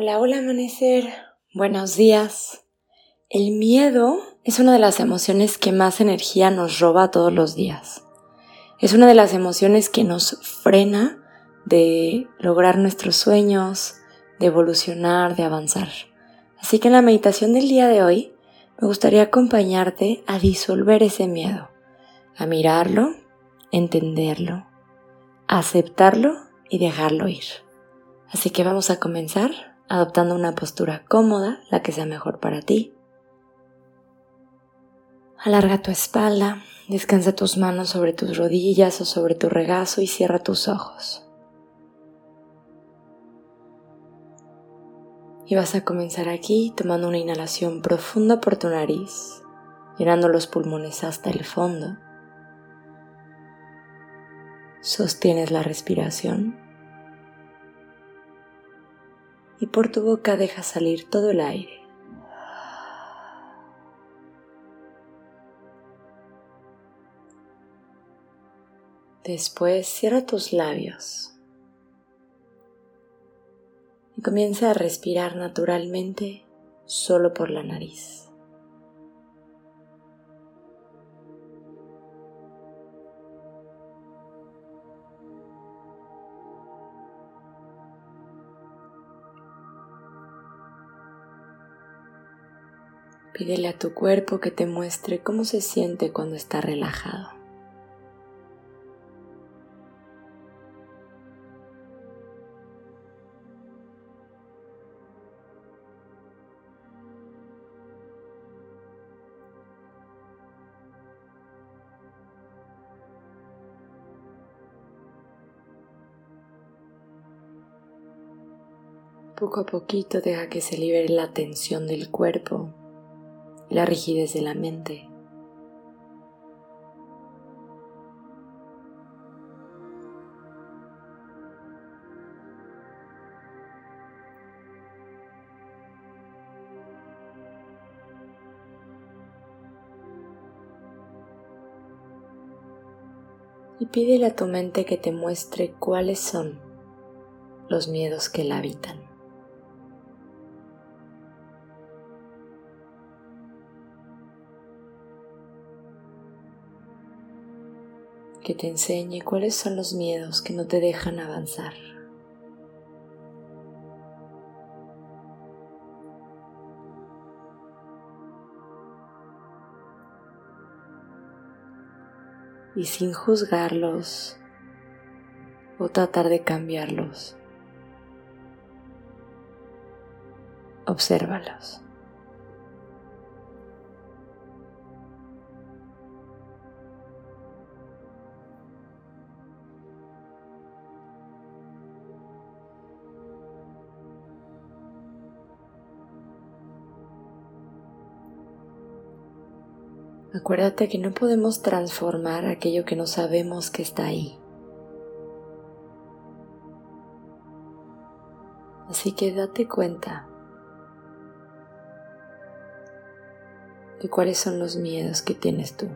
Hola, hola amanecer. Buenos días. El miedo es una de las emociones que más energía nos roba todos los días. Es una de las emociones que nos frena de lograr nuestros sueños, de evolucionar, de avanzar. Así que en la meditación del día de hoy me gustaría acompañarte a disolver ese miedo, a mirarlo, entenderlo, aceptarlo y dejarlo ir. Así que vamos a comenzar adoptando una postura cómoda, la que sea mejor para ti. Alarga tu espalda, descansa tus manos sobre tus rodillas o sobre tu regazo y cierra tus ojos. Y vas a comenzar aquí tomando una inhalación profunda por tu nariz, llenando los pulmones hasta el fondo. Sostienes la respiración por tu boca deja salir todo el aire. Después cierra tus labios y comienza a respirar naturalmente solo por la nariz. Pídele a tu cuerpo que te muestre cómo se siente cuando está relajado. Poco a poquito deja que se libere la tensión del cuerpo la rigidez de la mente. Y pídele a tu mente que te muestre cuáles son los miedos que la habitan. Que te enseñe cuáles son los miedos que no te dejan avanzar. Y sin juzgarlos o tratar de cambiarlos, obsérvalos. Acuérdate que no podemos transformar aquello que no sabemos que está ahí. Así que date cuenta de cuáles son los miedos que tienes tú.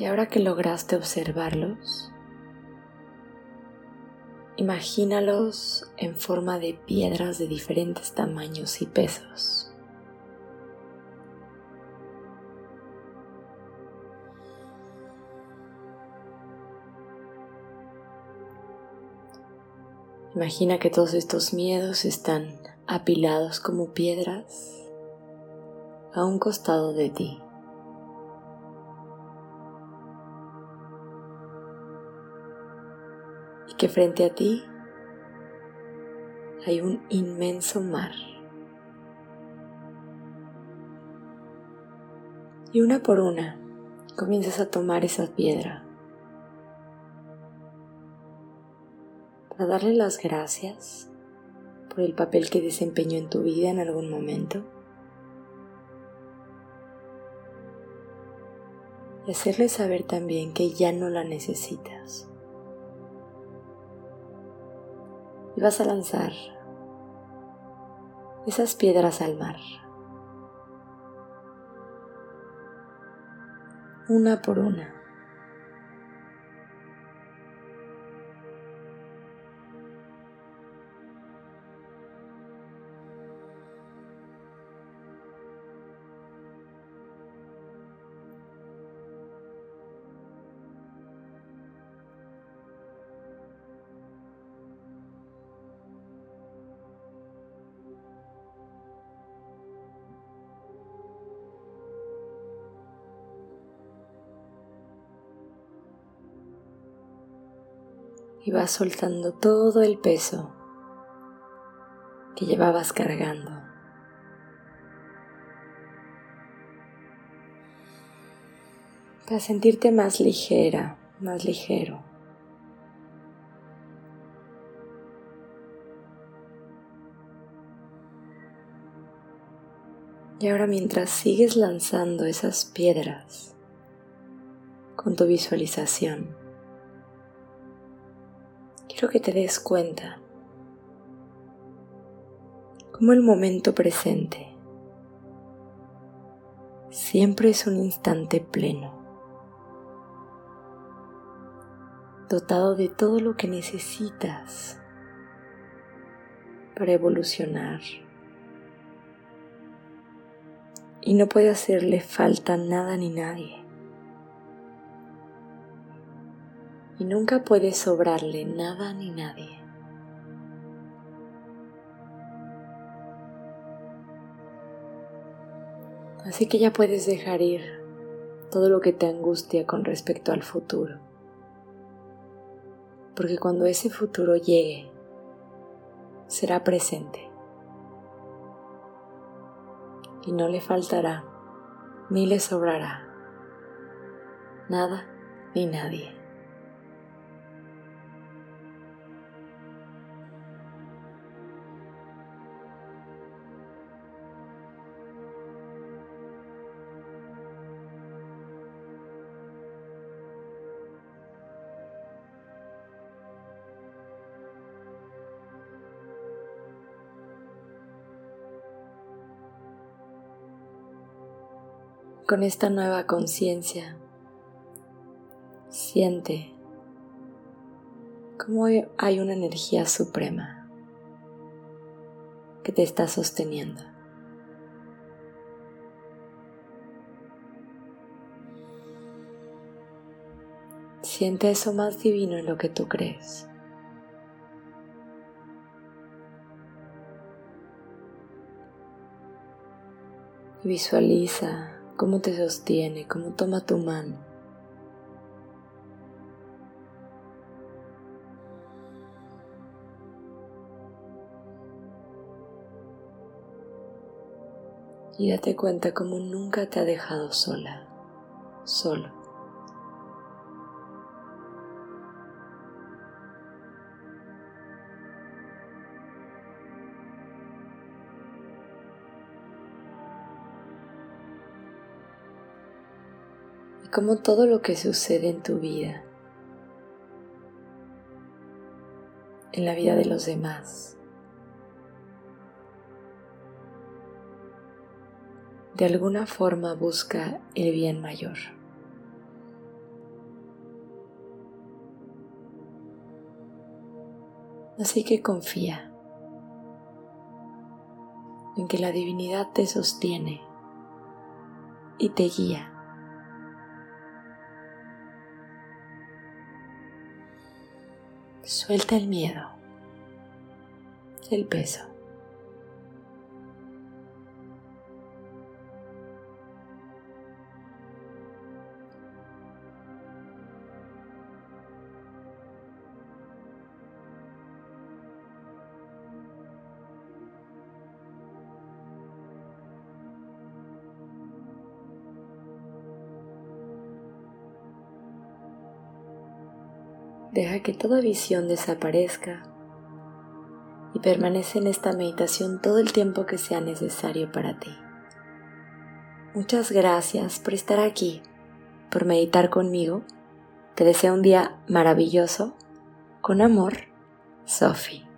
Y ahora que lograste observarlos, imagínalos en forma de piedras de diferentes tamaños y pesos. Imagina que todos estos miedos están apilados como piedras a un costado de ti. Que frente a ti hay un inmenso mar. Y una por una comienzas a tomar esa piedra para darle las gracias por el papel que desempeñó en tu vida en algún momento y hacerle saber también que ya no la necesitas. Vas a lanzar esas piedras al mar. Una por una. Y vas soltando todo el peso que llevabas cargando. Para sentirte más ligera, más ligero. Y ahora mientras sigues lanzando esas piedras con tu visualización, que te des cuenta cómo el momento presente siempre es un instante pleno, dotado de todo lo que necesitas para evolucionar. Y no puede hacerle falta nada ni nadie. Y nunca puede sobrarle nada ni nadie. Así que ya puedes dejar ir todo lo que te angustia con respecto al futuro. Porque cuando ese futuro llegue, será presente. Y no le faltará, ni le sobrará nada ni nadie. Con esta nueva conciencia. Siente cómo hay una energía suprema que te está sosteniendo. Siente eso más divino en lo que tú crees. Visualiza cómo te sostiene, cómo toma tu mano. Y date cuenta cómo nunca te ha dejado sola, solo. Como todo lo que sucede en tu vida, en la vida de los demás, de alguna forma busca el bien mayor. Así que confía en que la divinidad te sostiene y te guía. Suelta el miedo, el peso. Deja que toda visión desaparezca y permanece en esta meditación todo el tiempo que sea necesario para ti. Muchas gracias por estar aquí, por meditar conmigo. Te deseo un día maravilloso. Con amor, Sophie.